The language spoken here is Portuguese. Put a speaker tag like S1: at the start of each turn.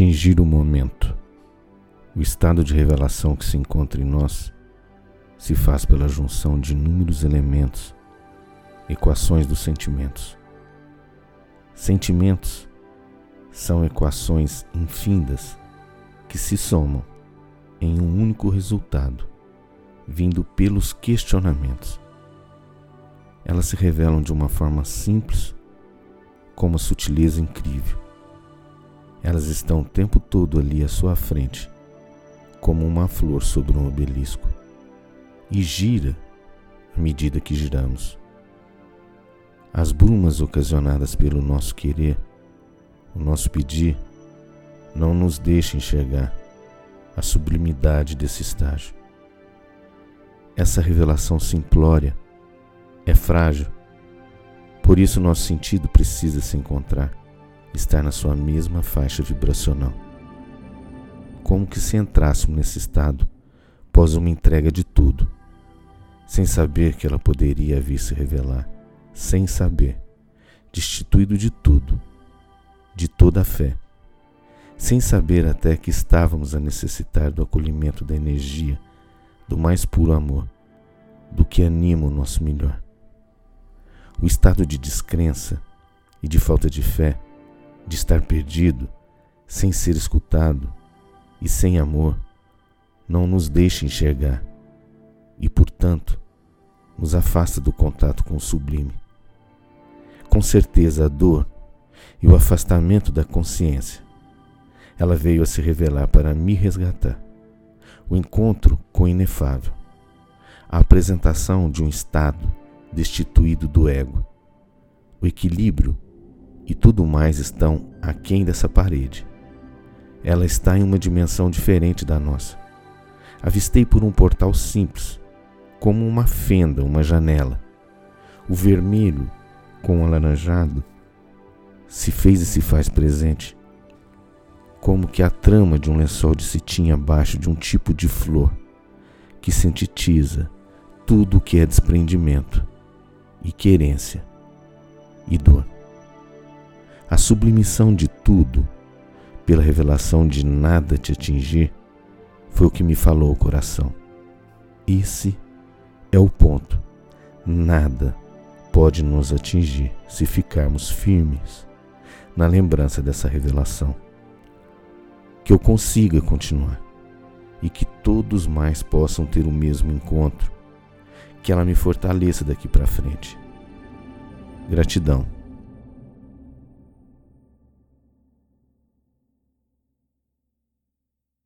S1: Atingir o momento. O estado de revelação que se encontra em nós se faz pela junção de inúmeros elementos, equações dos sentimentos. Sentimentos são equações infindas que se somam em um único resultado, vindo pelos questionamentos. Elas se revelam de uma forma simples, com uma sutileza incrível. Elas estão o tempo todo ali à sua frente, como uma flor sobre um obelisco, e gira à medida que giramos. As brumas ocasionadas pelo nosso querer, o nosso pedir, não nos deixam enxergar a sublimidade desse estágio. Essa revelação simplória é frágil, por isso nosso sentido precisa se encontrar, estar na sua mesma faixa vibracional. Como que se entrássemos nesse estado após uma entrega de tudo, sem saber que ela poderia vir se revelar, sem saber, destituído de tudo, de toda a fé sem saber até que estávamos a necessitar do acolhimento da energia, do mais puro amor, do que anima o nosso melhor. O estado de descrença e de falta de fé, de estar perdido, sem ser escutado e sem amor, não nos deixa enxergar e, portanto, nos afasta do contato com o sublime. Com certeza, a dor e o afastamento da consciência ela veio a se revelar para me resgatar. O encontro com o inefável. A apresentação de um estado destituído do ego. O equilíbrio e tudo mais estão aquém dessa parede. Ela está em uma dimensão diferente da nossa. Avistei por um portal simples, como uma fenda, uma janela. O vermelho com o alaranjado se fez e se faz presente como que a trama de um lençol de cetim abaixo de um tipo de flor que sintetiza tudo o que é desprendimento e querência e dor. A sublimição de tudo pela revelação de nada te atingir foi o que me falou o coração. Esse é o ponto. Nada pode nos atingir se ficarmos firmes na lembrança dessa revelação que eu consiga continuar e que todos mais possam ter o mesmo encontro, que ela me fortaleça daqui para frente. Gratidão.